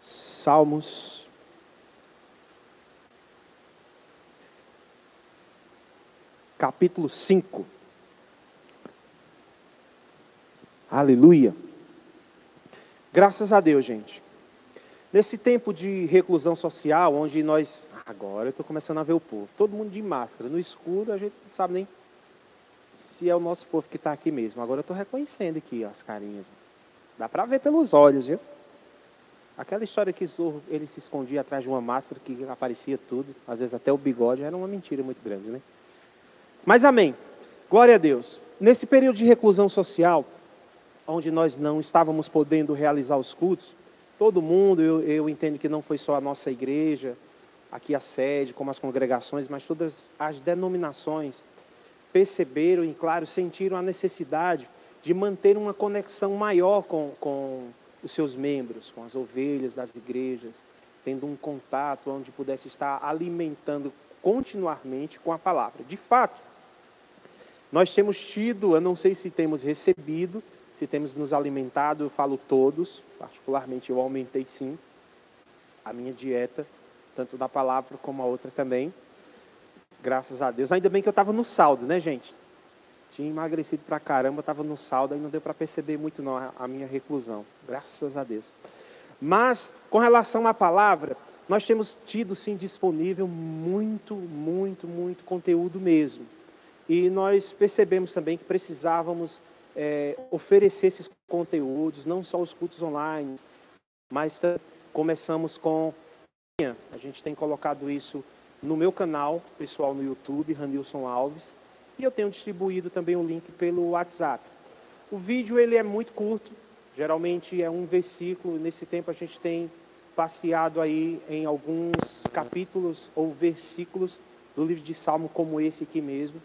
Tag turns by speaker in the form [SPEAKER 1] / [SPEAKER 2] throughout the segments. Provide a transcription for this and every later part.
[SPEAKER 1] Salmos. Capítulo 5. Aleluia. Graças a Deus, gente. Nesse tempo de reclusão social, onde nós. Agora eu estou começando a ver o povo. Todo mundo de máscara. No escuro, a gente não sabe nem se é o nosso povo que está aqui mesmo. Agora eu estou reconhecendo aqui ó, as carinhas. Dá para ver pelos olhos, viu? Aquela história que Zorro, ele se escondia atrás de uma máscara que aparecia tudo, às vezes até o bigode, era uma mentira muito grande, né? Mas amém. Glória a Deus. Nesse período de reclusão social, onde nós não estávamos podendo realizar os cultos, todo mundo, eu, eu entendo que não foi só a nossa igreja, aqui a sede, como as congregações, mas todas as denominações perceberam e, claro, sentiram a necessidade de manter uma conexão maior com, com os seus membros, com as ovelhas das igrejas, tendo um contato onde pudesse estar alimentando continuamente com a palavra. De fato, nós temos tido, eu não sei se temos recebido, se temos nos alimentado, eu falo todos, particularmente eu aumentei sim a minha dieta, tanto da palavra como a outra também. Graças a Deus. Ainda bem que eu estava no saldo, né, gente? Tinha emagrecido pra caramba, estava no saldo, aí não deu para perceber muito não a minha reclusão. Graças a Deus. Mas, com relação à palavra, nós temos tido sim disponível muito, muito, muito conteúdo mesmo. E nós percebemos também que precisávamos é, oferecer esses conteúdos, não só os cultos online, mas começamos com. A gente tem colocado isso no meu canal pessoal no YouTube, Ranilson Alves. E eu tenho distribuído também o link pelo WhatsApp. O vídeo ele é muito curto, geralmente é um versículo. Nesse tempo a gente tem passeado aí em alguns capítulos ou versículos do livro de Salmo como esse aqui mesmo.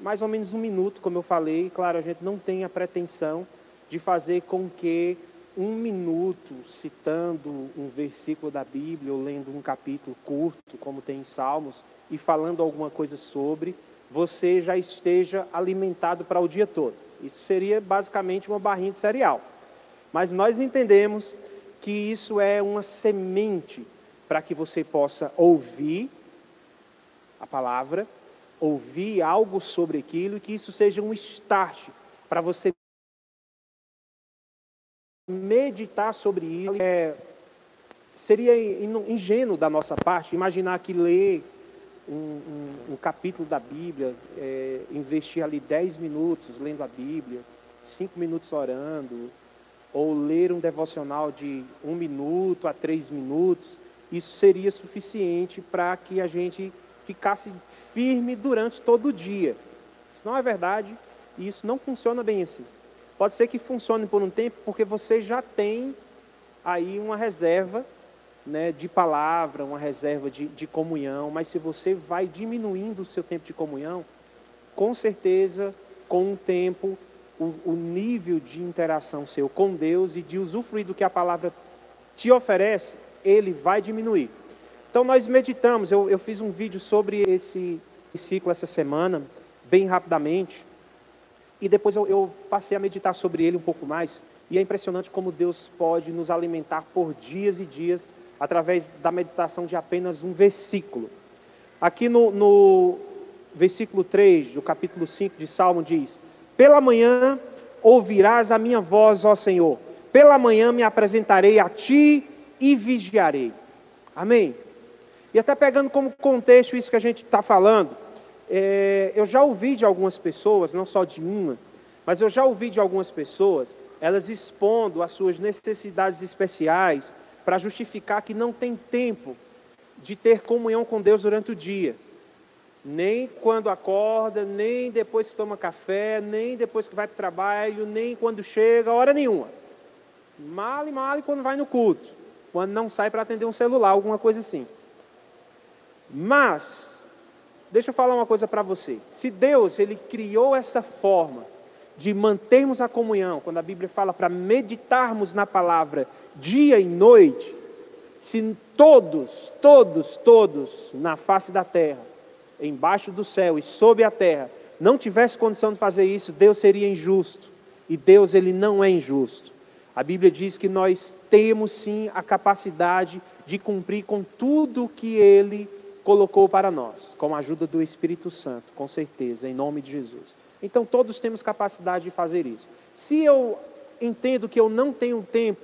[SPEAKER 1] Mais ou menos um minuto, como eu falei. Claro, a gente não tem a pretensão de fazer com que um minuto citando um versículo da Bíblia ou lendo um capítulo curto, como tem em Salmos, e falando alguma coisa sobre, você já esteja alimentado para o dia todo. Isso seria basicamente uma barrinha de cereal. Mas nós entendemos que isso é uma semente para que você possa ouvir a palavra, ouvir algo sobre aquilo e que isso seja um start para você meditar sobre isso. É, seria ingênuo da nossa parte imaginar que ler um, um, um capítulo da Bíblia, é, investir ali 10 minutos lendo a Bíblia, 5 minutos orando, ou ler um devocional de um minuto a três minutos, isso seria suficiente para que a gente ficasse firme durante todo o dia. Isso não é verdade e isso não funciona bem assim. Pode ser que funcione por um tempo, porque você já tem aí uma reserva né, de palavra, uma reserva de, de comunhão, mas se você vai diminuindo o seu tempo de comunhão, com certeza, com o tempo, o, o nível de interação seu com Deus e de usufruir do que a palavra te oferece, ele vai diminuir. Então nós meditamos, eu, eu fiz um vídeo sobre esse ciclo essa semana, bem rapidamente, e depois eu, eu passei a meditar sobre ele um pouco mais, e é impressionante como Deus pode nos alimentar por dias e dias através da meditação de apenas um versículo. Aqui no, no versículo 3 do capítulo 5 de Salmo diz: Pela manhã ouvirás a minha voz, ó Senhor, pela manhã me apresentarei a ti e vigiarei. Amém? E até pegando como contexto isso que a gente está falando, é, eu já ouvi de algumas pessoas, não só de uma, mas eu já ouvi de algumas pessoas, elas expondo as suas necessidades especiais, para justificar que não tem tempo de ter comunhão com Deus durante o dia. Nem quando acorda, nem depois que toma café, nem depois que vai para o trabalho, nem quando chega, hora nenhuma. Male, male quando vai no culto. Quando não sai para atender um celular, alguma coisa assim. Mas, deixa eu falar uma coisa para você. Se Deus, Ele criou essa forma de mantermos a comunhão, quando a Bíblia fala para meditarmos na palavra dia e noite, se todos, todos, todos na face da terra, embaixo do céu e sob a terra, não tivesse condição de fazer isso, Deus seria injusto. E Deus, ele não é injusto. A Bíblia diz que nós temos sim a capacidade de cumprir com tudo que Ele colocou para nós, com a ajuda do Espírito Santo, com certeza, em nome de Jesus. Então todos temos capacidade de fazer isso. Se eu entendo que eu não tenho tempo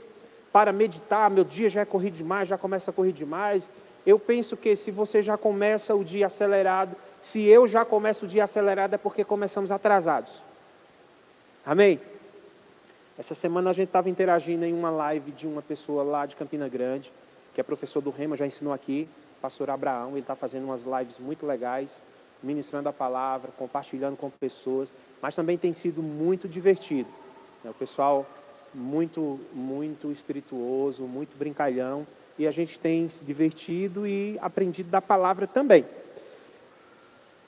[SPEAKER 1] para meditar, meu dia já é corrido demais, já começa a correr demais, eu penso que se você já começa o dia acelerado, se eu já começo o dia acelerado é porque começamos atrasados. Amém? Essa semana a gente estava interagindo em uma live de uma pessoa lá de Campina Grande, que é professor do Rema, já ensinou aqui, pastor Abraão, ele está fazendo umas lives muito legais, ministrando a palavra, compartilhando com pessoas, mas também tem sido muito divertido. O pessoal muito, muito espirituoso, muito brincalhão, e a gente tem se divertido e aprendido da palavra também.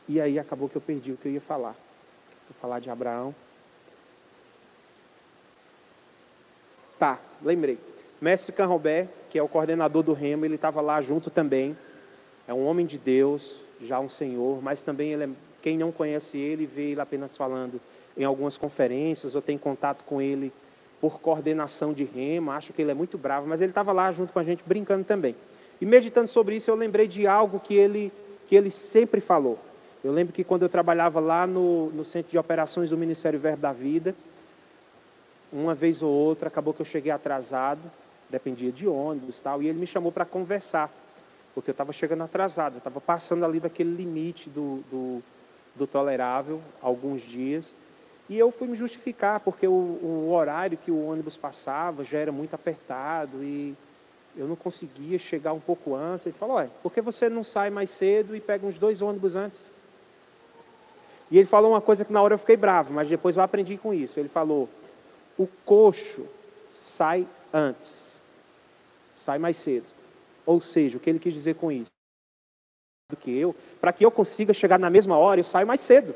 [SPEAKER 1] E aí acabou que eu perdi o que eu ia falar. Vou falar de Abraão. Tá, lembrei. Mestre Canrobé, que é o coordenador do Remo, ele estava lá junto também. É um homem de Deus, já um senhor, mas também é, quem não conhece ele vê ele apenas falando em algumas conferências ou tem contato com ele por coordenação de remo, acho que ele é muito bravo, mas ele estava lá junto com a gente brincando também. E meditando sobre isso, eu lembrei de algo que ele, que ele sempre falou. Eu lembro que quando eu trabalhava lá no, no Centro de Operações do Ministério Verbo da Vida, uma vez ou outra, acabou que eu cheguei atrasado, dependia de ônibus tal, e ele me chamou para conversar, porque eu estava chegando atrasado, eu estava passando ali daquele limite do, do, do tolerável, alguns dias, e eu fui me justificar, porque o, o, horário que o ônibus passava já era muito apertado e eu não conseguia chegar um pouco antes. Ele falou: Ué, por que você não sai mais cedo e pega uns dois ônibus antes? E ele falou uma coisa que na hora eu fiquei bravo, mas depois eu aprendi com isso. Ele falou: O coxo sai antes, sai mais cedo. Ou seja, o que ele quis dizer com isso? Do que eu, para que eu consiga chegar na mesma hora, eu saio mais cedo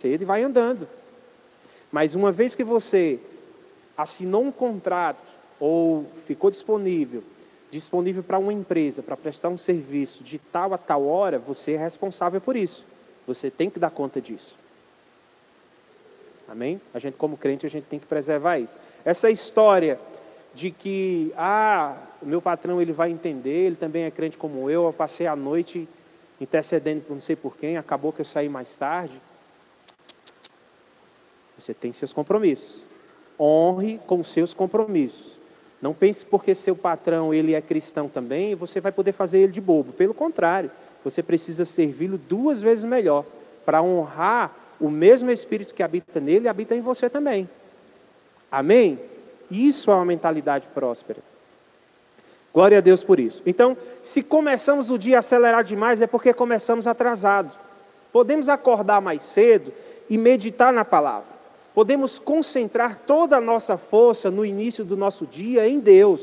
[SPEAKER 1] cedo e vai andando. Mas uma vez que você assinou um contrato ou ficou disponível, disponível para uma empresa para prestar um serviço de tal a tal hora, você é responsável por isso. Você tem que dar conta disso. Amém? A gente como crente a gente tem que preservar isso. Essa história de que ah, o meu patrão ele vai entender, ele também é crente como eu, eu passei a noite intercedendo por não sei por quem, acabou que eu saí mais tarde. Você tem seus compromissos. Honre com seus compromissos. Não pense porque seu patrão ele é cristão também, você vai poder fazer ele de bobo. Pelo contrário, você precisa servi-lo duas vezes melhor para honrar o mesmo espírito que habita nele, habita em você também. Amém? Isso é uma mentalidade próspera. Glória a Deus por isso. Então, se começamos o dia acelerado demais, é porque começamos atrasados. Podemos acordar mais cedo e meditar na palavra podemos concentrar toda a nossa força no início do nosso dia em Deus.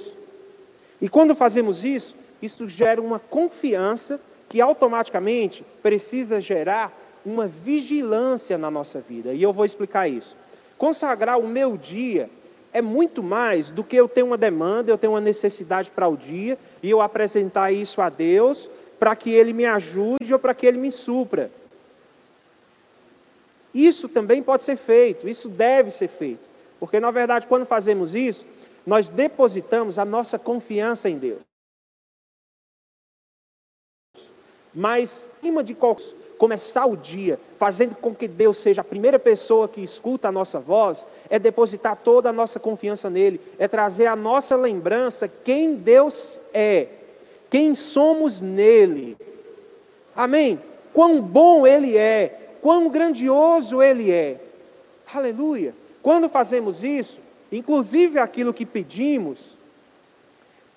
[SPEAKER 1] E quando fazemos isso, isso gera uma confiança que automaticamente precisa gerar uma vigilância na nossa vida. E eu vou explicar isso. Consagrar o meu dia é muito mais do que eu ter uma demanda, eu ter uma necessidade para o dia e eu apresentar isso a Deus para que Ele me ajude ou para que Ele me supra. Isso também pode ser feito, isso deve ser feito. Porque, na verdade, quando fazemos isso, nós depositamos a nossa confiança em Deus. Mas, cima de começar o dia fazendo com que Deus seja a primeira pessoa que escuta a nossa voz, é depositar toda a nossa confiança nele, é trazer a nossa lembrança quem Deus é, quem somos nele. Amém? Quão bom ele é, quão grandioso Ele é. Aleluia. Quando fazemos isso, inclusive aquilo que pedimos,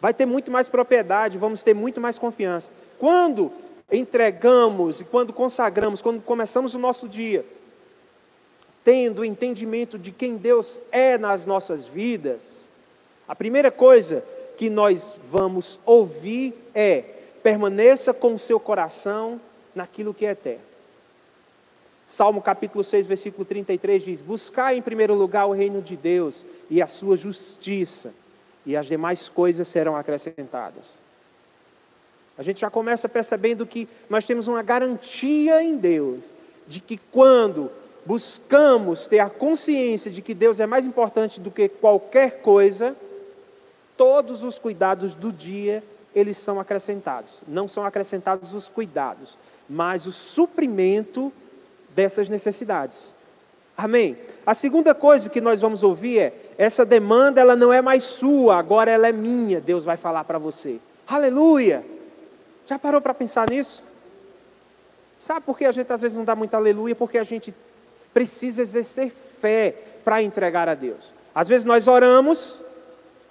[SPEAKER 1] vai ter muito mais propriedade, vamos ter muito mais confiança. Quando entregamos e quando consagramos, quando começamos o nosso dia, tendo o entendimento de quem Deus é nas nossas vidas, a primeira coisa que nós vamos ouvir é: permaneça com o seu coração naquilo que é eterno. Salmo capítulo 6, versículo 33 diz: Buscai em primeiro lugar o reino de Deus e a sua justiça, e as demais coisas serão acrescentadas. A gente já começa percebendo que nós temos uma garantia em Deus de que quando buscamos ter a consciência de que Deus é mais importante do que qualquer coisa, todos os cuidados do dia, eles são acrescentados. Não são acrescentados os cuidados, mas o suprimento dessas necessidades. Amém? A segunda coisa que nós vamos ouvir é: essa demanda ela não é mais sua, agora ela é minha. Deus vai falar para você. Aleluia! Já parou para pensar nisso? Sabe por que a gente às vezes não dá muita aleluia? Porque a gente precisa exercer fé para entregar a Deus. Às vezes nós oramos,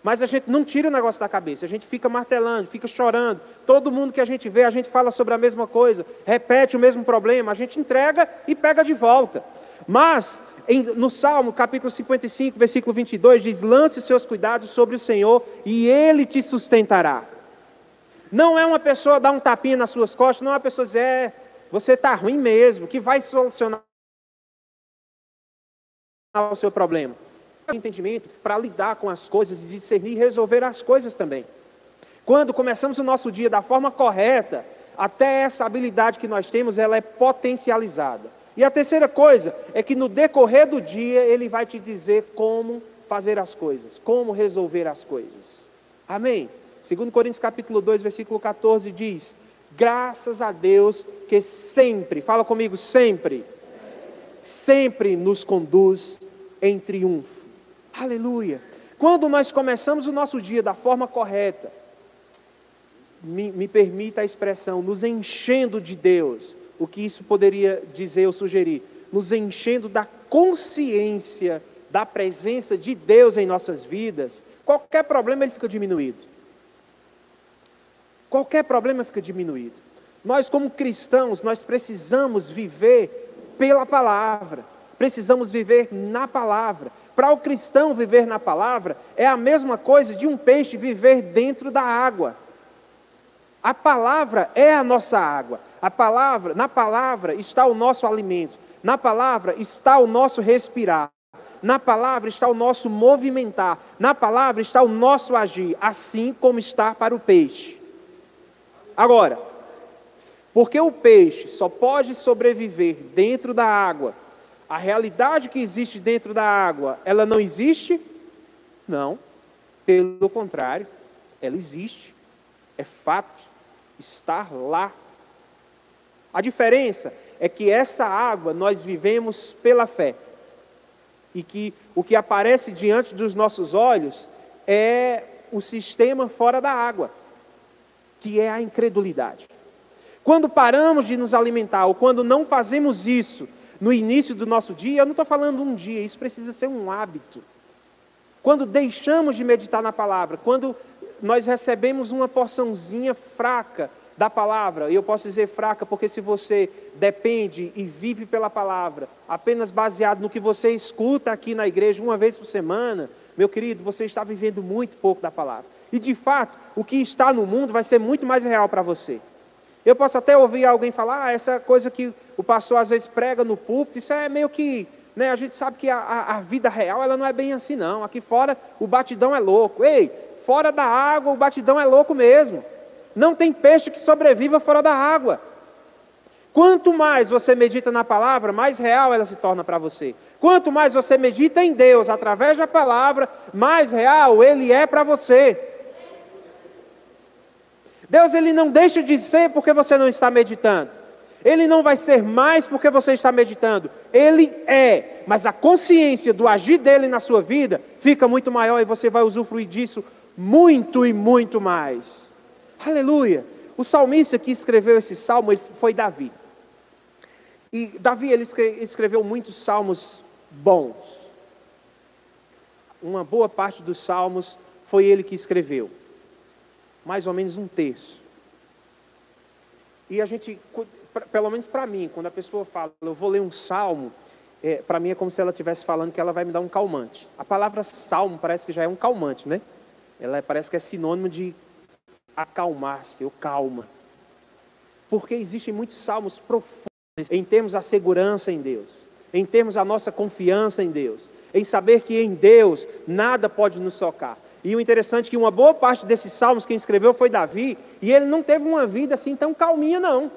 [SPEAKER 1] mas a gente não tira o negócio da cabeça, a gente fica martelando, fica chorando. Todo mundo que a gente vê, a gente fala sobre a mesma coisa, repete o mesmo problema, a gente entrega e pega de volta. Mas em, no Salmo, capítulo 55, versículo 22, diz: Lance seus cuidados sobre o Senhor e Ele te sustentará. Não é uma pessoa dar um tapinha nas suas costas, não é uma pessoa dizer, é, você está ruim mesmo, que vai solucionar o seu problema. Entendimento para lidar com as coisas e discernir e resolver as coisas também. Quando começamos o nosso dia da forma correta, até essa habilidade que nós temos, ela é potencializada. E a terceira coisa é que no decorrer do dia ele vai te dizer como fazer as coisas, como resolver as coisas. Amém? Segundo Coríntios capítulo 2, versículo 14 diz: Graças a Deus que sempre, fala comigo, sempre, sempre nos conduz em triunfo. Aleluia. Quando nós começamos o nosso dia da forma correta, me, me permita a expressão, nos enchendo de Deus, o que isso poderia dizer ou sugerir? Nos enchendo da consciência da presença de Deus em nossas vidas, qualquer problema ele fica diminuído. Qualquer problema fica diminuído. Nós, como cristãos, nós precisamos viver pela palavra, precisamos viver na palavra. Para o cristão viver na palavra é a mesma coisa de um peixe viver dentro da água. A palavra é a nossa água. A palavra, na palavra está o nosso alimento. Na palavra está o nosso respirar. Na palavra está o nosso movimentar. Na palavra está o nosso agir, assim como está para o peixe. Agora, porque o peixe só pode sobreviver dentro da água, a realidade que existe dentro da água, ela não existe? Não. Pelo contrário, ela existe. É fato. Estar lá. A diferença é que essa água nós vivemos pela fé. E que o que aparece diante dos nossos olhos é o sistema fora da água que é a incredulidade. Quando paramos de nos alimentar, ou quando não fazemos isso no início do nosso dia, eu não estou falando um dia, isso precisa ser um hábito. Quando deixamos de meditar na palavra, quando nós recebemos uma porçãozinha fraca da palavra, e eu posso dizer fraca porque se você depende e vive pela palavra, apenas baseado no que você escuta aqui na igreja uma vez por semana, meu querido, você está vivendo muito pouco da palavra. E de fato, o que está no mundo vai ser muito mais real para você. Eu posso até ouvir alguém falar, ah, essa coisa que o pastor às vezes prega no púlpito, isso é meio que, né, a gente sabe que a, a, vida real ela não é bem assim não. Aqui fora o batidão é louco. Ei, fora da água o batidão é louco mesmo. Não tem peixe que sobreviva fora da água. Quanto mais você medita na palavra, mais real ela se torna para você. Quanto mais você medita em Deus através da palavra, mais real ele é para você. Deus ele não deixa de ser porque você não está meditando. Ele não vai ser mais porque você está meditando. Ele é, mas a consciência do agir dele na sua vida fica muito maior e você vai usufruir disso muito e muito mais. Aleluia. O salmista que escreveu esse salmo foi Davi. E Davi ele escreveu muitos salmos bons. Uma boa parte dos salmos foi ele que escreveu mais ou menos um terço. E a gente, pelo menos para mim, quando a pessoa fala, eu vou ler um salmo, é, para mim é como se ela estivesse falando que ela vai me dar um calmante. A palavra salmo parece que já é um calmante, né? Ela parece que é sinônimo de acalmar-se, ou calma. Porque existem muitos salmos profundos em termos da segurança em Deus, em termos da nossa confiança em Deus, em saber que em Deus nada pode nos socar. E o interessante é que uma boa parte desses salmos quem escreveu foi Davi, e ele não teve uma vida assim tão calminha, não.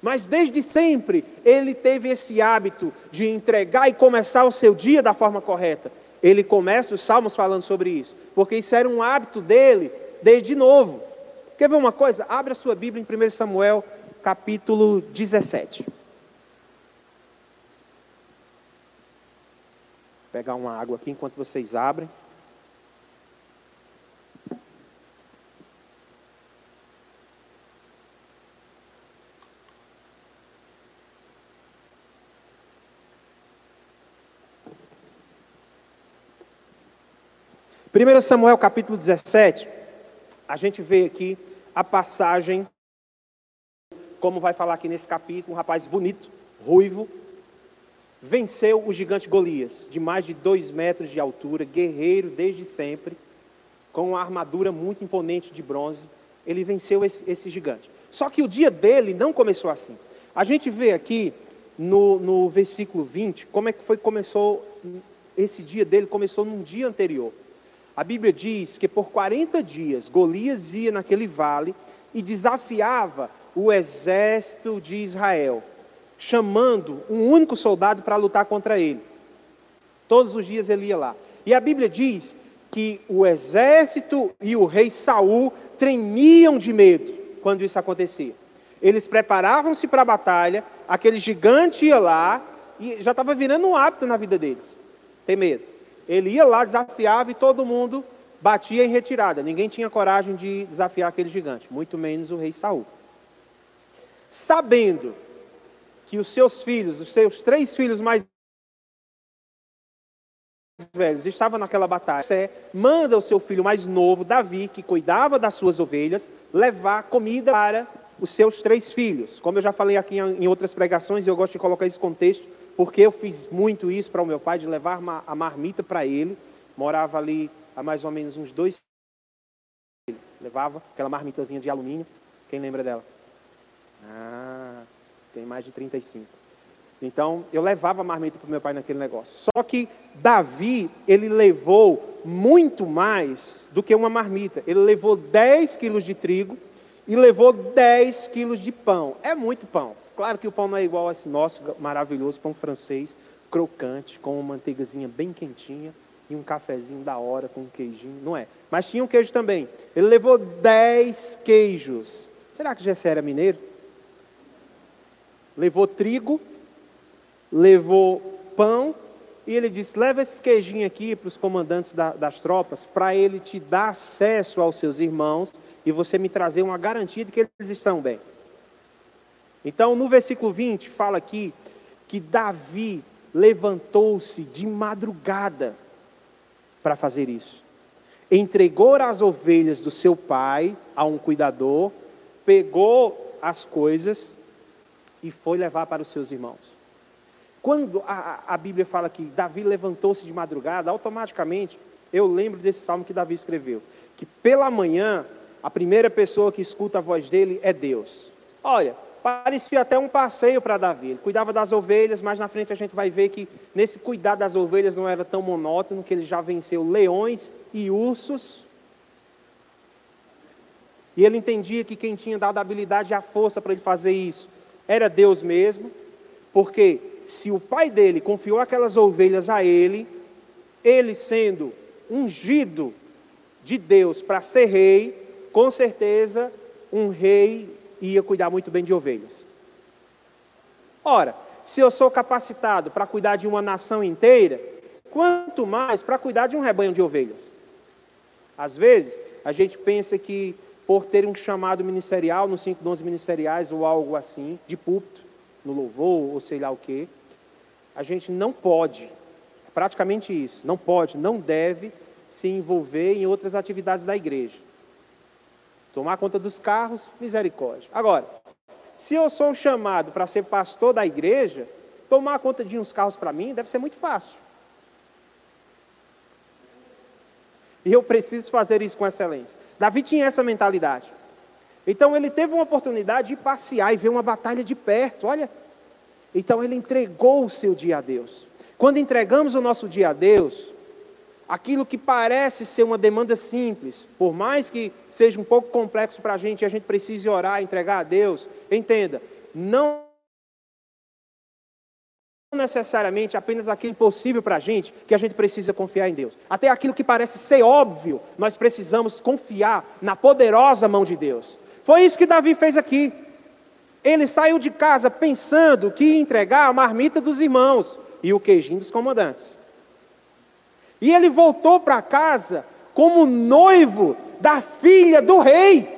[SPEAKER 1] Mas desde sempre ele teve esse hábito de entregar e começar o seu dia da forma correta. Ele começa os salmos falando sobre isso, porque isso era um hábito dele desde novo. Quer ver uma coisa? Abra sua Bíblia em 1 Samuel, capítulo 17. Pegar uma água aqui enquanto vocês abrem. 1 Samuel capítulo 17, a gente vê aqui a passagem, como vai falar aqui nesse capítulo, um rapaz bonito, ruivo, venceu o gigante Golias, de mais de dois metros de altura, guerreiro desde sempre, com uma armadura muito imponente de bronze. Ele venceu esse, esse gigante. Só que o dia dele não começou assim. A gente vê aqui no, no versículo 20 como é que foi começou esse dia dele começou num dia anterior. A Bíblia diz que por 40 dias Golias ia naquele vale e desafiava o exército de Israel, chamando um único soldado para lutar contra ele. Todos os dias ele ia lá. E a Bíblia diz que o exército e o rei Saul tremiam de medo quando isso acontecia. Eles preparavam-se para a batalha, aquele gigante ia lá e já estava virando um hábito na vida deles. Ter medo. Ele ia lá, desafiava e todo mundo batia em retirada. Ninguém tinha coragem de desafiar aquele gigante, muito menos o rei Saul. Sabendo que os seus filhos, os seus três filhos mais velhos estavam naquela batalha, você manda o seu filho mais novo, Davi, que cuidava das suas ovelhas, levar comida para os seus três filhos. Como eu já falei aqui em outras pregações, eu gosto de colocar esse contexto, porque eu fiz muito isso para o meu pai, de levar a marmita para ele. Morava ali há mais ou menos uns dois. Levava aquela marmitazinha de alumínio. Quem lembra dela? Ah, tem mais de 35. Então, eu levava marmita para o meu pai naquele negócio. Só que Davi, ele levou muito mais do que uma marmita. Ele levou 10 quilos de trigo e levou 10 quilos de pão. É muito pão. Claro que o pão não é igual a esse nosso maravilhoso pão francês, crocante, com uma manteigazinha bem quentinha e um cafezinho da hora com um queijinho. Não é. Mas tinha um queijo também. Ele levou dez queijos. Será que Jessé era mineiro? Levou trigo, levou pão, e ele disse: leva esses queijinhos aqui para os comandantes da, das tropas, para ele te dar acesso aos seus irmãos e você me trazer uma garantia de que eles estão bem. Então, no versículo 20, fala aqui que Davi levantou-se de madrugada para fazer isso. Entregou as ovelhas do seu pai a um cuidador, pegou as coisas e foi levar para os seus irmãos. Quando a, a Bíblia fala que Davi levantou-se de madrugada, automaticamente eu lembro desse salmo que Davi escreveu: que pela manhã a primeira pessoa que escuta a voz dele é Deus. Olha, parecia até um passeio para Davi. Ele cuidava das ovelhas, mas na frente a gente vai ver que nesse cuidar das ovelhas não era tão monótono, que ele já venceu leões e ursos. E ele entendia que quem tinha dado a habilidade e a força para ele fazer isso era Deus mesmo, porque se o pai dele confiou aquelas ovelhas a ele, ele sendo ungido de Deus para ser rei, com certeza um rei ia cuidar muito bem de ovelhas. Ora, se eu sou capacitado para cuidar de uma nação inteira, quanto mais para cuidar de um rebanho de ovelhas? Às vezes, a gente pensa que por ter um chamado ministerial, nos 5 dons ministeriais ou algo assim, de púlpito, no louvor ou sei lá o quê, a gente não pode, é praticamente isso, não pode, não deve se envolver em outras atividades da igreja. Tomar conta dos carros, misericórdia. Agora, se eu sou chamado para ser pastor da igreja, tomar conta de uns carros para mim deve ser muito fácil. E eu preciso fazer isso com excelência. Davi tinha essa mentalidade. Então ele teve uma oportunidade de passear e ver uma batalha de perto. Olha. Então ele entregou o seu dia a Deus. Quando entregamos o nosso dia a Deus, aquilo que parece ser uma demanda simples, por mais que seja um pouco complexo para a gente a gente precise orar, entregar a Deus, entenda, não necessariamente apenas aquilo possível para a gente, que a gente precisa confiar em Deus. Até aquilo que parece ser óbvio, nós precisamos confiar na poderosa mão de Deus. Foi isso que Davi fez aqui. Ele saiu de casa pensando que ia entregar a marmita dos irmãos e o queijinho dos comandantes. E ele voltou para casa como noivo da filha do rei.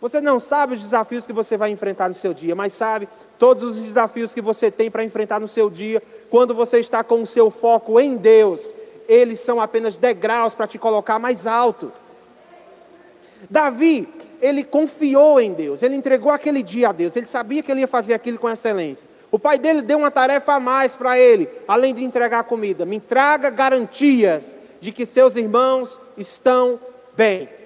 [SPEAKER 1] Você não sabe os desafios que você vai enfrentar no seu dia, mas sabe todos os desafios que você tem para enfrentar no seu dia, quando você está com o seu foco em Deus, eles são apenas degraus para te colocar mais alto. Davi, ele confiou em Deus, ele entregou aquele dia a Deus, ele sabia que ele ia fazer aquilo com excelência. O pai dele deu uma tarefa a mais para ele, além de entregar comida: me traga garantias de que seus irmãos estão bem.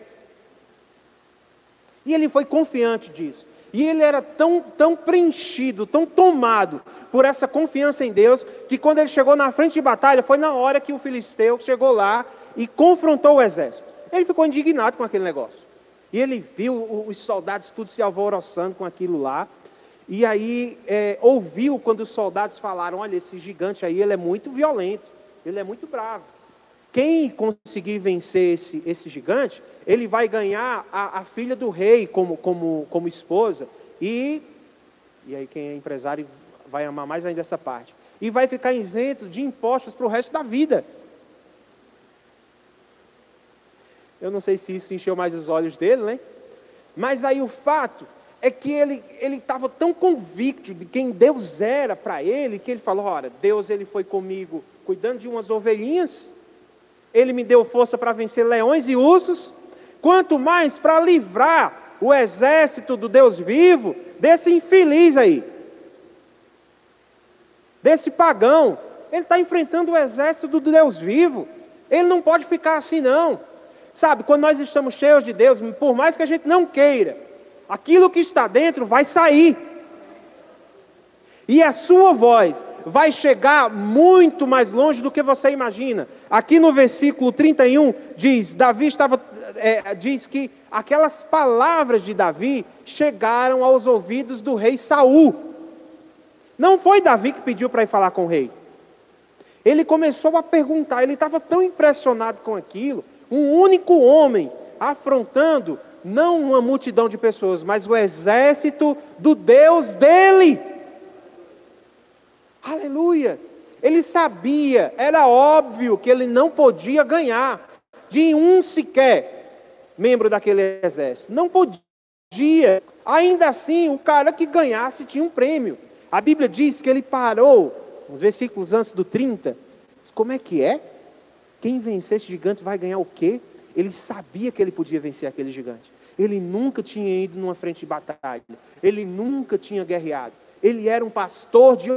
[SPEAKER 1] E ele foi confiante disso. E ele era tão, tão preenchido, tão tomado por essa confiança em Deus, que quando ele chegou na frente de batalha, foi na hora que o filisteu chegou lá e confrontou o exército. Ele ficou indignado com aquele negócio. E ele viu os soldados tudo se alvoroçando com aquilo lá. E aí é, ouviu quando os soldados falaram: Olha, esse gigante aí ele é muito violento, ele é muito bravo. Quem conseguir vencer esse, esse gigante, ele vai ganhar a, a filha do rei como, como, como esposa. E, e aí quem é empresário vai amar mais ainda essa parte. E vai ficar isento de impostos para o resto da vida. Eu não sei se isso encheu mais os olhos dele, né? Mas aí o fato é que ele estava tão convicto de quem Deus era para ele, que ele falou: Olha, Deus ele foi comigo cuidando de umas ovelhinhas, ele me deu força para vencer leões e ursos, quanto mais para livrar o exército do Deus vivo desse infeliz aí, desse pagão. Ele está enfrentando o exército do Deus vivo. Ele não pode ficar assim, não. Sabe, quando nós estamos cheios de Deus, por mais que a gente não queira, aquilo que está dentro vai sair. E a sua voz vai chegar muito mais longe do que você imagina. Aqui no versículo 31 diz: Davi estava, é, diz que aquelas palavras de Davi chegaram aos ouvidos do rei Saul. Não foi Davi que pediu para ir falar com o rei. Ele começou a perguntar, ele estava tão impressionado com aquilo, um único homem afrontando não uma multidão de pessoas, mas o exército do Deus dele. Aleluia! Ele sabia, era óbvio que ele não podia ganhar de um sequer membro daquele exército. Não podia. Ainda assim, o cara que ganhasse tinha um prêmio. A Bíblia diz que ele parou, uns versículos antes do 30. Como é que é? Quem vencer esse gigante vai ganhar o quê? Ele sabia que ele podia vencer aquele gigante. Ele nunca tinha ido numa frente de batalha. Ele nunca tinha guerreado. Ele era um pastor de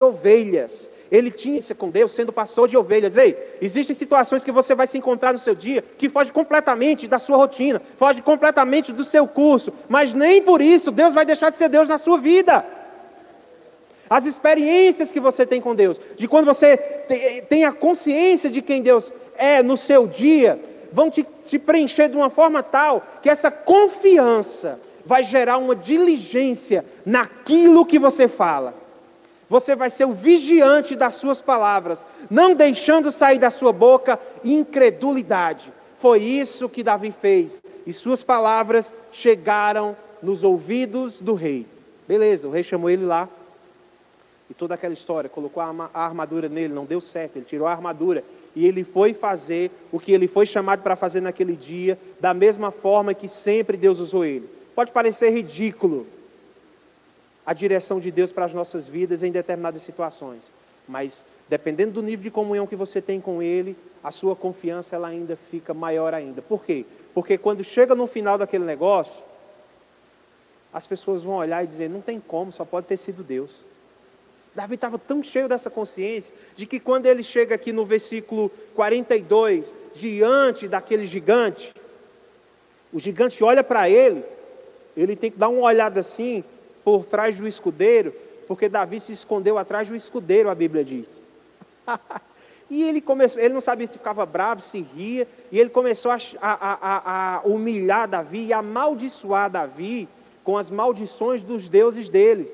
[SPEAKER 1] ovelhas. Ele tinha com Deus, sendo pastor de ovelhas. Ei, existem situações que você vai se encontrar no seu dia que foge completamente da sua rotina, foge completamente do seu curso, mas nem por isso Deus vai deixar de ser Deus na sua vida. As experiências que você tem com Deus, de quando você tem a consciência de quem Deus é no seu dia, vão te, te preencher de uma forma tal que essa confiança vai gerar uma diligência naquilo que você fala. Você vai ser o vigiante das suas palavras, não deixando sair da sua boca incredulidade. Foi isso que Davi fez, e suas palavras chegaram nos ouvidos do rei. Beleza, o rei chamou ele lá, e toda aquela história, colocou a armadura nele, não deu certo, ele tirou a armadura e ele foi fazer o que ele foi chamado para fazer naquele dia, da mesma forma que sempre Deus usou ele. Pode parecer ridículo, a direção de Deus para as nossas vidas em determinadas situações. Mas dependendo do nível de comunhão que você tem com Ele, a sua confiança ela ainda fica maior ainda. Por quê? Porque quando chega no final daquele negócio, as pessoas vão olhar e dizer: não tem como, só pode ter sido Deus. Davi estava tão cheio dessa consciência de que quando ele chega aqui no versículo 42, diante daquele gigante, o gigante olha para ele, ele tem que dar uma olhada assim, por trás do escudeiro, porque Davi se escondeu atrás do escudeiro, a Bíblia diz. E ele começou, ele não sabia se ficava bravo, se ria, e ele começou a, a, a, a humilhar Davi e amaldiçoar Davi com as maldições dos deuses dele.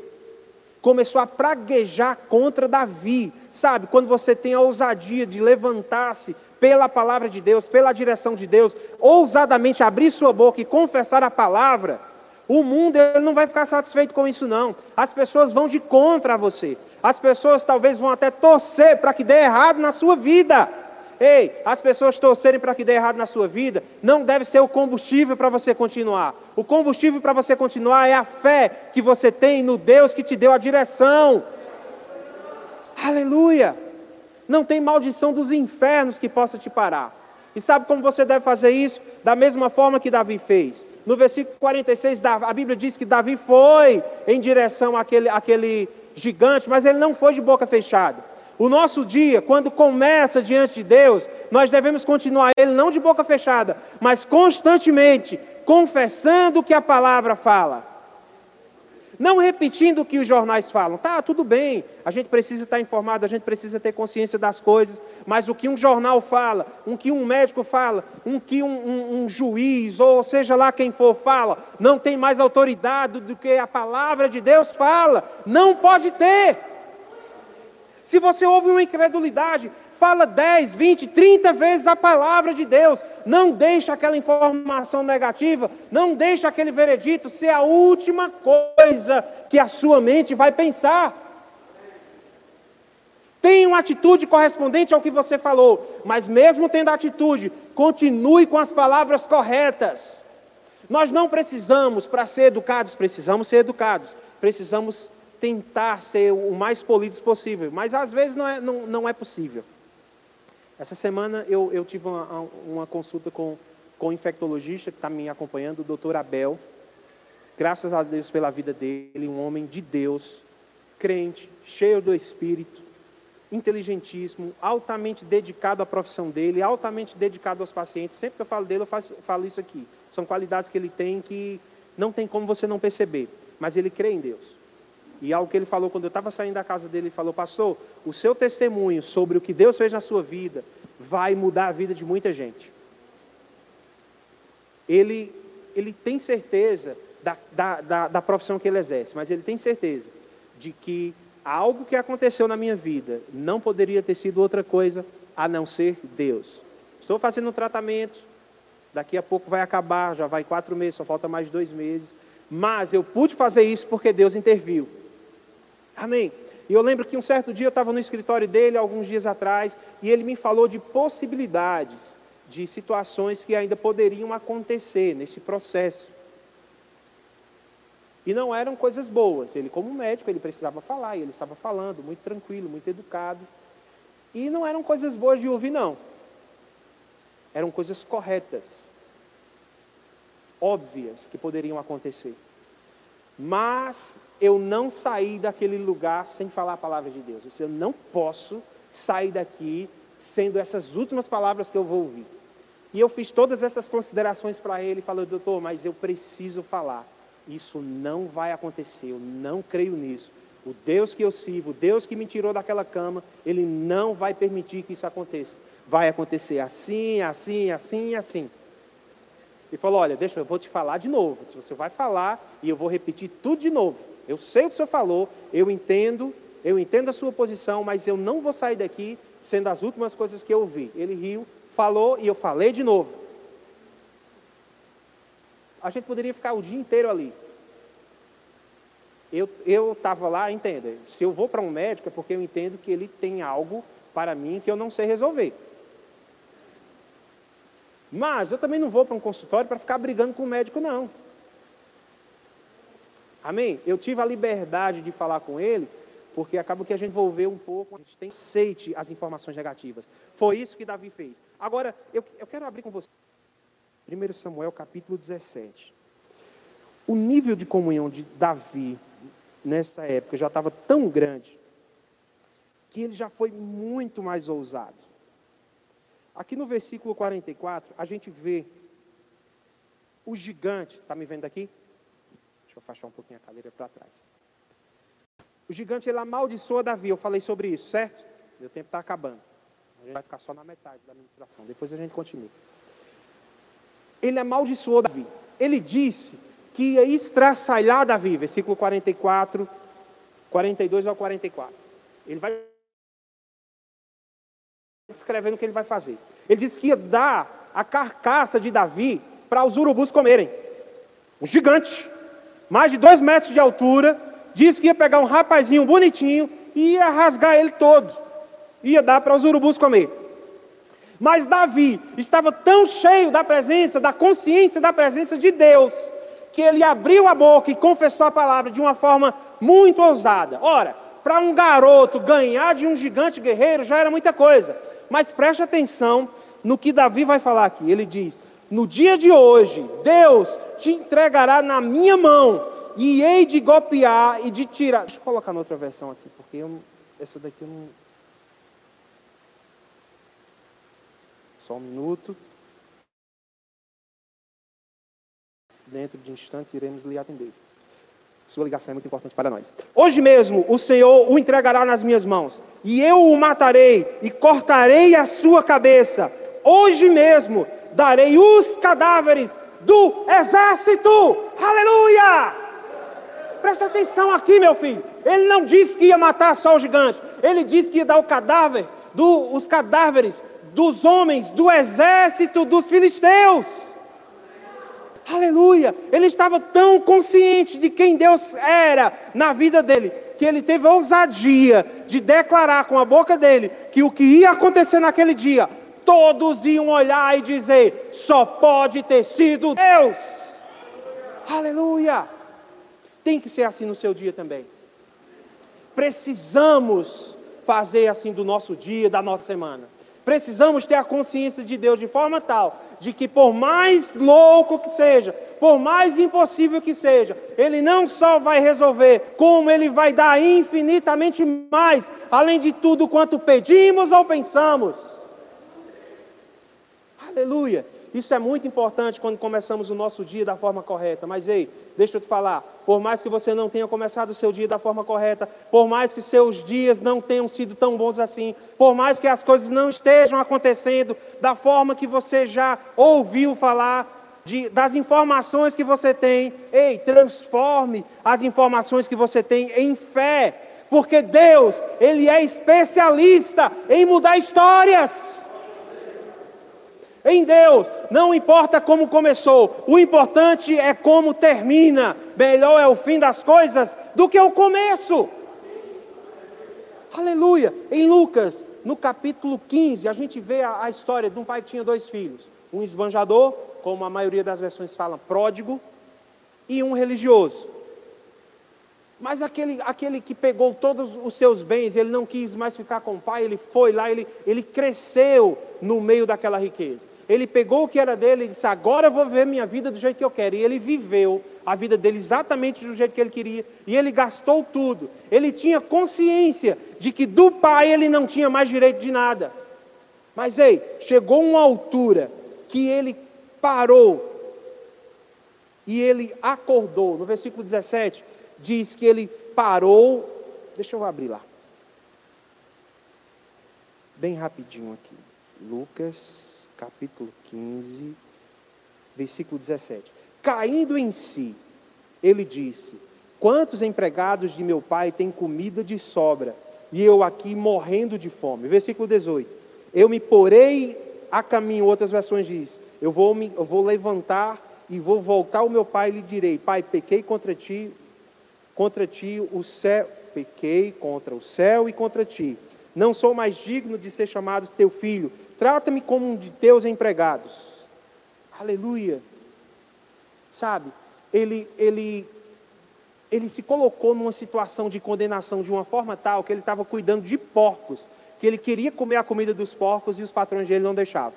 [SPEAKER 1] Começou a praguejar contra Davi. Sabe, quando você tem a ousadia de levantar-se pela palavra de Deus, pela direção de Deus, ousadamente abrir sua boca e confessar a palavra, o mundo ele não vai ficar satisfeito com isso, não. As pessoas vão de contra a você. As pessoas talvez vão até torcer para que dê errado na sua vida. Ei, as pessoas torcerem para que dê errado na sua vida não deve ser o combustível para você continuar. O combustível para você continuar é a fé que você tem no Deus que te deu a direção. Aleluia! Não tem maldição dos infernos que possa te parar. E sabe como você deve fazer isso? Da mesma forma que Davi fez. No versículo 46, a Bíblia diz que Davi foi em direção àquele, àquele gigante, mas ele não foi de boca fechada. O nosso dia, quando começa diante de Deus, nós devemos continuar ele não de boca fechada, mas constantemente confessando o que a palavra fala. Não repetindo o que os jornais falam. Tá, tudo bem, a gente precisa estar informado, a gente precisa ter consciência das coisas, mas o que um jornal fala, o que um médico fala, o que um, um, um juiz, ou seja lá quem for, fala, não tem mais autoridade do que a palavra de Deus fala. Não pode ter. Se você ouve uma incredulidade, fala 10, 20, 30 vezes a palavra de Deus. Não deixa aquela informação negativa, não deixa aquele veredito ser a última coisa que a sua mente vai pensar. Tenha uma atitude correspondente ao que você falou, mas mesmo tendo atitude, continue com as palavras corretas. Nós não precisamos, para ser educados, precisamos ser educados, precisamos tentar ser o mais polidos possível, mas às vezes não é, não, não é possível. Essa semana eu, eu tive uma, uma consulta com, com o infectologista que está me acompanhando, o doutor Abel. Graças a Deus pela vida dele, um homem de Deus, crente, cheio do Espírito, inteligentíssimo, altamente dedicado à profissão dele, altamente dedicado aos pacientes. Sempre que eu falo dele, eu faço, falo isso aqui. São qualidades que ele tem que não tem como você não perceber, mas ele crê em Deus. E algo que ele falou quando eu estava saindo da casa dele, ele falou: Pastor, o seu testemunho sobre o que Deus fez na sua vida vai mudar a vida de muita gente. Ele, ele tem certeza da, da, da, da profissão que ele exerce, mas ele tem certeza de que algo que aconteceu na minha vida não poderia ter sido outra coisa a não ser Deus. Estou fazendo um tratamento, daqui a pouco vai acabar, já vai quatro meses, só falta mais dois meses. Mas eu pude fazer isso porque Deus interviu. Amém. E eu lembro que um certo dia eu estava no escritório dele, alguns dias atrás, e ele me falou de possibilidades, de situações que ainda poderiam acontecer nesse processo. E não eram coisas boas. Ele, como médico, ele precisava falar, e ele estava falando, muito tranquilo, muito educado. E não eram coisas boas de ouvir, não. Eram coisas corretas, óbvias que poderiam acontecer. Mas eu não saí daquele lugar sem falar a palavra de Deus. Eu não posso sair daqui sendo essas últimas palavras que eu vou ouvir. E eu fiz todas essas considerações para ele, falando, doutor, mas eu preciso falar. Isso não vai acontecer, eu não creio nisso. O Deus que eu sirvo, o Deus que me tirou daquela cama, ele não vai permitir que isso aconteça. Vai acontecer assim, assim, assim assim. E falou: Olha, deixa, eu vou te falar de novo. Se você vai falar e eu vou repetir tudo de novo. Eu sei o que o senhor falou, eu entendo, eu entendo a sua posição, mas eu não vou sair daqui sendo as últimas coisas que eu ouvi. Ele riu, falou e eu falei de novo. A gente poderia ficar o dia inteiro ali. Eu estava lá, entenda, se eu vou para um médico é porque eu entendo que ele tem algo para mim que eu não sei resolver. Mas eu também não vou para um consultório para ficar brigando com o médico, não. Amém? Eu tive a liberdade de falar com ele, porque acaba que a gente envolveu um pouco, a gente tem aceite as informações negativas. Foi isso que Davi fez. Agora, eu, eu quero abrir com você. 1 Samuel capítulo 17. O nível de comunhão de Davi nessa época já estava tão grande que ele já foi muito mais ousado. Aqui no versículo 44, a gente vê o gigante, está me vendo aqui? Deixa eu afastar um pouquinho a cadeira para trás. O gigante ele amaldiçoa Davi, eu falei sobre isso, certo? Meu tempo está acabando. gente vai ficar só na metade da administração, depois a gente continua. Ele amaldiçoou Davi. Ele disse que ia estraçalhar Davi, versículo 44, 42 ao 44. Ele vai escrevendo o que ele vai fazer. Ele disse que ia dar a carcaça de Davi para os urubus comerem. Um gigante, mais de dois metros de altura, disse que ia pegar um rapazinho bonitinho e ia rasgar ele todo. Ia dar para os urubus comer. Mas Davi estava tão cheio da presença, da consciência da presença de Deus, que ele abriu a boca e confessou a palavra de uma forma muito ousada. Ora, para um garoto ganhar de um gigante guerreiro já era muita coisa. Mas preste atenção no que Davi vai falar aqui. Ele diz: No dia de hoje, Deus te entregará na minha mão, e hei de golpear e de tirar. Deixa eu colocar na outra versão aqui, porque eu, essa daqui eu não. Só um minuto. Dentro de instantes iremos lhe atender. Sua ligação é muito importante para nós. Hoje mesmo o Senhor o entregará nas minhas mãos, e eu o matarei e cortarei a sua cabeça. Hoje mesmo darei os cadáveres do exército. Aleluia! Presta atenção aqui, meu filho. Ele não disse que ia matar só o gigante. Ele disse que ia dar o cadáver, do, os cadáveres dos homens do exército dos filisteus. Aleluia! Ele estava tão consciente de quem Deus era na vida dele, que ele teve a ousadia de declarar com a boca dele que o que ia acontecer naquele dia, todos iam olhar e dizer: só pode ter sido Deus. Aleluia! Tem que ser assim no seu dia também. Precisamos fazer assim do nosso dia, da nossa semana. Precisamos ter a consciência de Deus de forma tal de que, por mais louco que seja, por mais impossível que seja, Ele não só vai resolver, como Ele vai dar infinitamente mais, além de tudo quanto pedimos ou pensamos. Aleluia! Isso é muito importante quando começamos o nosso dia da forma correta. Mas ei, deixa eu te falar, por mais que você não tenha começado o seu dia da forma correta, por mais que seus dias não tenham sido tão bons assim, por mais que as coisas não estejam acontecendo da forma que você já ouviu falar, de, das informações que você tem, ei, transforme as informações que você tem em fé, porque Deus, Ele é especialista em mudar histórias em Deus, não importa como começou, o importante é como termina. Melhor é o fim das coisas do que o começo. Aleluia. Em Lucas, no capítulo 15, a gente vê a, a história de um pai que tinha dois filhos: um esbanjador, como a maioria das versões fala, pródigo, e um religioso. Mas aquele, aquele que pegou todos os seus bens, ele não quis mais ficar com o pai, ele foi lá, ele, ele cresceu no meio daquela riqueza. Ele pegou o que era dele e disse: Agora eu vou ver minha vida do jeito que eu quero. E ele viveu a vida dele exatamente do jeito que ele queria. E ele gastou tudo. Ele tinha consciência de que do pai ele não tinha mais direito de nada. Mas ei, chegou uma altura que ele parou e ele acordou. No versículo 17 diz que ele parou. Deixa eu abrir lá. Bem rapidinho aqui. Lucas capítulo 15, versículo 17. Caindo em si, ele disse: Quantos empregados de meu pai têm comida de sobra, e eu aqui morrendo de fome? Versículo 18. Eu me porei a caminho, outras versões diz: Eu vou, me, eu vou levantar e vou voltar ao meu pai e lhe direi: Pai, pequei contra ti, contra ti o céu, pequei contra o céu e contra ti. Não sou mais digno de ser chamado teu filho Trata-me como um de teus empregados. Aleluia. Sabe, ele, ele, ele se colocou numa situação de condenação de uma forma tal que ele estava cuidando de porcos, que ele queria comer a comida dos porcos e os patrões dele não deixavam.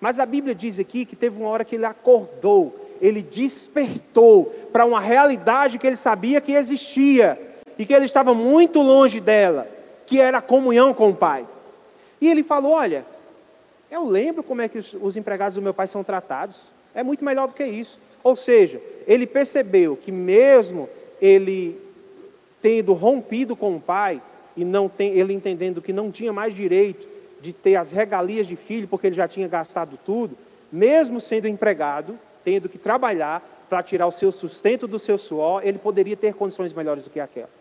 [SPEAKER 1] Mas a Bíblia diz aqui que teve uma hora que ele acordou, ele despertou para uma realidade que ele sabia que existia e que ele estava muito longe dela, que era a comunhão com o Pai. E ele falou: Olha, eu lembro como é que os, os empregados do meu pai são tratados. É muito melhor do que isso. Ou seja, ele percebeu que mesmo ele tendo rompido com o pai e não tem, ele entendendo que não tinha mais direito de ter as regalias de filho, porque ele já tinha gastado tudo, mesmo sendo empregado, tendo que trabalhar para tirar o seu sustento do seu suor, ele poderia ter condições melhores do que aquela.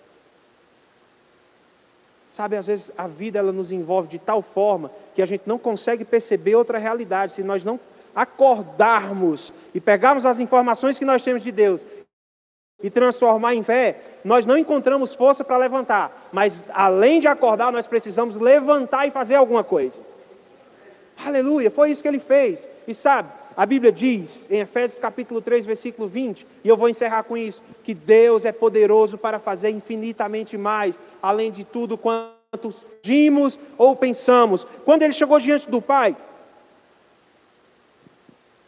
[SPEAKER 1] Sabe, às vezes a vida ela nos envolve de tal forma que a gente não consegue perceber outra realidade. Se nós não acordarmos e pegarmos as informações que nós temos de Deus e transformar em fé, nós não encontramos força para levantar. Mas além de acordar, nós precisamos levantar e fazer alguma coisa. Aleluia, foi isso que ele fez. E sabe, a Bíblia diz em Efésios capítulo 3, versículo 20, e eu vou encerrar com isso, que Deus é poderoso para fazer infinitamente mais, além de tudo quanto pedimos ou pensamos. Quando ele chegou diante do Pai,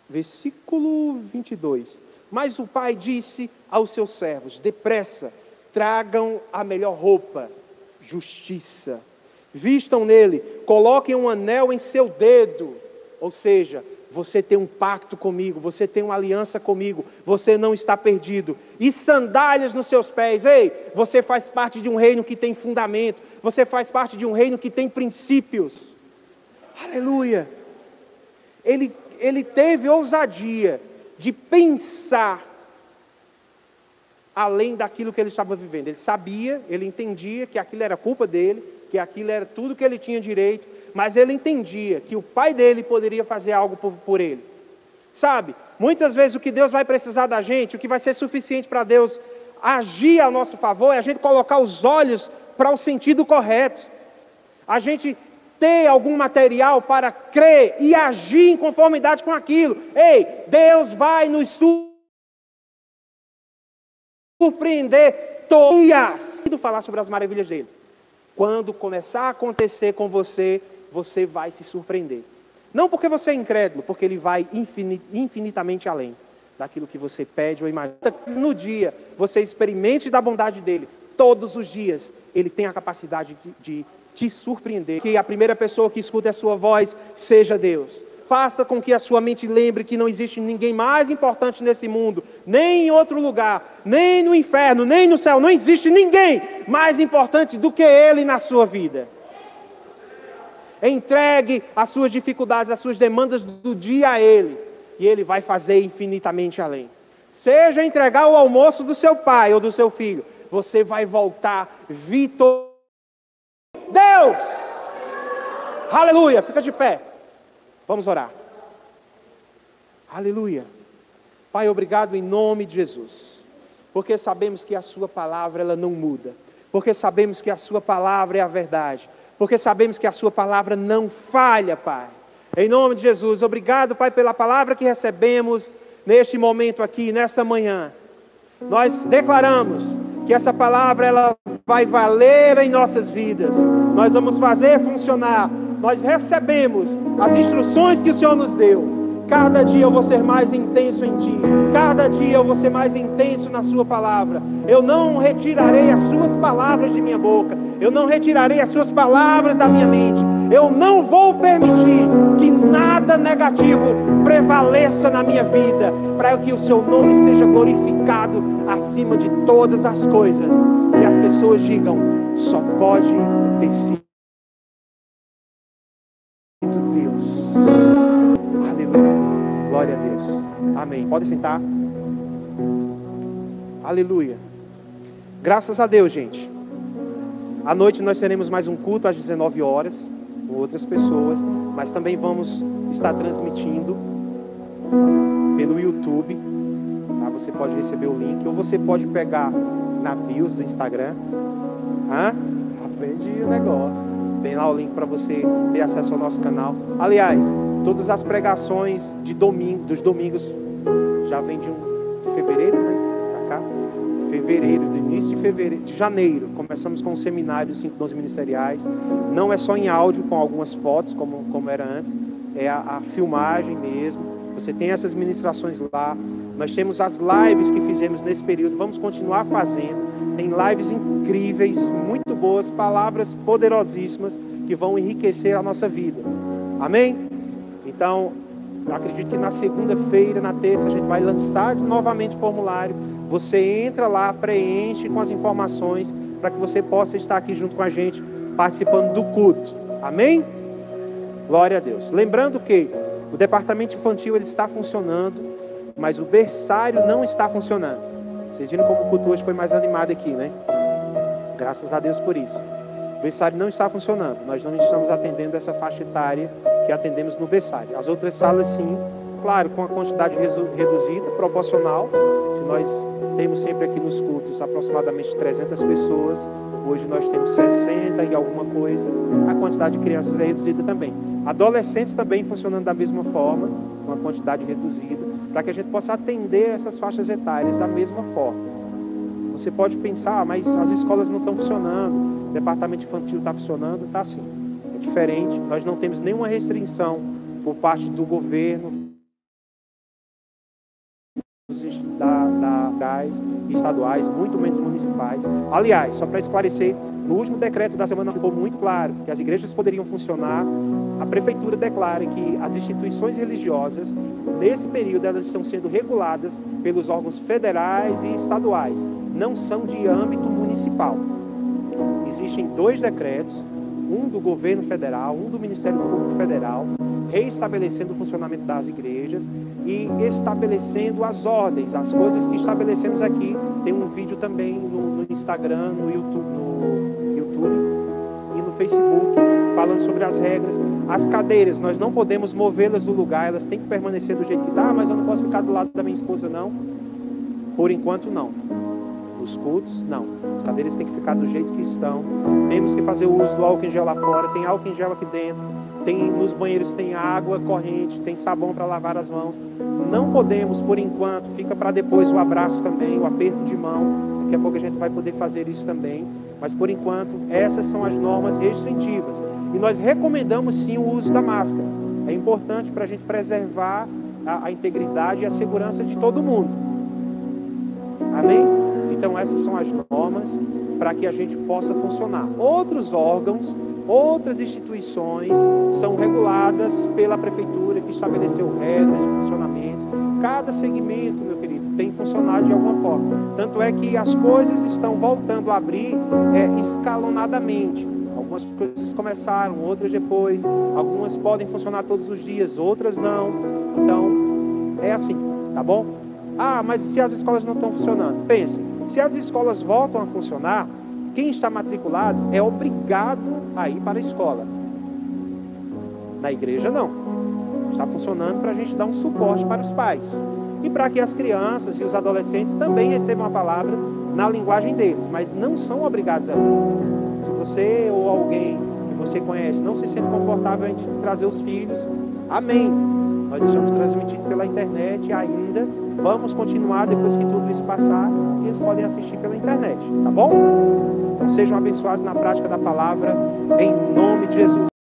[SPEAKER 1] versículo 22. Mas o pai disse aos seus servos: Depressa, tragam a melhor roupa, justiça. Vistam nele, coloquem um anel em seu dedo. Ou seja, você tem um pacto comigo, você tem uma aliança comigo, você não está perdido. E sandálias nos seus pés. Ei, você faz parte de um reino que tem fundamento, você faz parte de um reino que tem princípios. Aleluia. Ele, ele teve ousadia de pensar além daquilo que ele estava vivendo. Ele sabia, ele entendia que aquilo era culpa dele, que aquilo era tudo que ele tinha direito, mas ele entendia que o pai dele poderia fazer algo por, por ele. Sabe, muitas vezes o que Deus vai precisar da gente, o que vai ser suficiente para Deus agir a nosso favor, é a gente colocar os olhos para o sentido correto. A gente ter algum material para crer e agir em conformidade com aquilo. Ei, Deus vai nos surpreender todas. falar sobre as maravilhas dele. Quando começar a acontecer com você, você vai se surpreender. Não porque você é incrédulo, porque ele vai infinitamente além daquilo que você pede ou imagina. No dia, você experimente da bondade dele. Todos os dias, ele tem a capacidade de, de te surpreender. Que a primeira pessoa que escuta a sua voz seja Deus. Faça com que a sua mente lembre que não existe ninguém mais importante nesse mundo, nem em outro lugar, nem no inferno, nem no céu. Não existe ninguém mais importante do que Ele na sua vida. Entregue as suas dificuldades, as suas demandas do dia a Ele, e Ele vai fazer infinitamente além. Seja entregar o almoço do seu pai ou do seu filho, você vai voltar vitorioso Deus. Aleluia. Fica de pé. Vamos orar. Aleluia. Pai, obrigado em nome de Jesus. Porque sabemos que a sua palavra ela não muda. Porque sabemos que a sua palavra é a verdade. Porque sabemos que a sua palavra não falha, Pai. Em nome de Jesus, obrigado, Pai, pela palavra que recebemos neste momento aqui, nessa manhã. Nós declaramos que essa palavra ela vai valer em nossas vidas. Nós vamos fazer funcionar. Nós recebemos as instruções que o Senhor nos deu. Cada dia eu vou ser mais intenso em Ti. Cada dia eu vou ser mais intenso na Sua palavra. Eu não retirarei as Suas palavras de minha boca. Eu não retirarei as Suas palavras da minha mente. Eu não vou permitir que nada negativo prevaleça na minha vida, para que o Seu nome seja glorificado acima de todas as coisas. E as pessoas digam: só pode ter sido Amém. Pode sentar. Aleluia. Graças a Deus, gente. À noite nós teremos mais um culto às 19 horas com outras pessoas, mas também vamos estar transmitindo pelo YouTube. Tá? Você pode receber o link ou você pode pegar na bios do Instagram. Hã? Aprendi o negócio. Tem lá o link para você ter acesso ao nosso canal. Aliás, todas as pregações de domingo, dos domingos já vem de, um, de fevereiro, né? Pra cá. Fevereiro, do início de fevereiro, de janeiro, começamos com o seminário 512 ministeriais. Não é só em áudio, com algumas fotos, como, como era antes, é a, a filmagem mesmo. Você tem essas ministrações lá. Nós temos as lives que fizemos nesse período, vamos continuar fazendo. Tem lives incríveis, muito boas, palavras poderosíssimas que vão enriquecer a nossa vida. Amém? Então, acredito que na segunda-feira, na terça, a gente vai lançar novamente o formulário. Você entra lá, preenche com as informações para que você possa estar aqui junto com a gente, participando do culto. Amém? Glória a Deus. Lembrando que o departamento infantil ele está funcionando, mas o berçário não está funcionando. Vocês viram como o culto hoje foi mais animado aqui, né? Graças a Deus por isso. Berçário não está funcionando. Nós não estamos atendendo essa faixa etária que atendemos no berçário. As outras salas, sim, claro, com a quantidade reduzida, proporcional. Se nós temos sempre aqui nos cultos aproximadamente 300 pessoas, hoje nós temos 60 e alguma coisa, a quantidade de crianças é reduzida também. Adolescentes também funcionando da mesma forma, com a quantidade reduzida, para que a gente possa atender essas faixas etárias da mesma forma. Você pode pensar, ah, mas as escolas não estão funcionando, o departamento infantil está funcionando, está assim. É diferente, nós não temos nenhuma restrição por parte do governo, da, da, estaduais, muito menos municipais. Aliás, só para esclarecer, no último decreto da semana ficou muito claro que as igrejas poderiam funcionar. A prefeitura declara que as instituições religiosas, nesse período, elas estão sendo reguladas pelos órgãos federais e estaduais, não são de âmbito municipal. Existem dois decretos, um do governo federal, um do Ministério Público Federal, reestabelecendo o funcionamento das igrejas e estabelecendo as ordens, as coisas que estabelecemos aqui. Tem um vídeo também no, no Instagram, no YouTube, no YouTube e no Facebook falando sobre as regras. As cadeiras, nós não podemos movê-las do lugar, elas têm que permanecer do jeito que está, mas eu não posso ficar do lado da minha esposa, não. Por enquanto, não. Os cultos, não. As cadeiras têm que ficar do jeito que estão. Temos que fazer uso do álcool em gel lá fora, tem álcool em gel aqui dentro tem nos banheiros tem água corrente, tem sabão para lavar as mãos. Não podemos, por enquanto, fica para depois o abraço também, o aperto de mão. Daqui a pouco a gente vai poder fazer isso também. Mas por enquanto, essas são as normas restritivas. E nós recomendamos sim o uso da máscara. É importante para a gente preservar a, a integridade e a segurança de todo mundo. Amém? Então essas são as normas para que a gente possa funcionar. Outros órgãos Outras instituições são reguladas pela prefeitura que estabeleceu regras de funcionamento. Cada segmento, meu querido, tem funcionado de alguma forma. Tanto é que as coisas estão voltando a abrir é, escalonadamente. Algumas coisas começaram, outras depois. Algumas podem funcionar todos os dias, outras não. Então, é assim, tá bom? Ah, mas se as escolas não estão funcionando? Pense, se as escolas voltam a funcionar, quem está matriculado é obrigado a ir para a escola. Na igreja, não. Está funcionando para a gente dar um suporte para os pais. E para que as crianças e os adolescentes também recebam a palavra na linguagem deles, mas não são obrigados a ir. Se você ou alguém que você conhece não se sente confortável em trazer os filhos, amém. Nós estamos transmitindo pela internet ainda. Vamos continuar depois que tudo isso passar. E eles podem assistir pela internet, tá bom? Então sejam abençoados na prática da palavra, em nome de Jesus.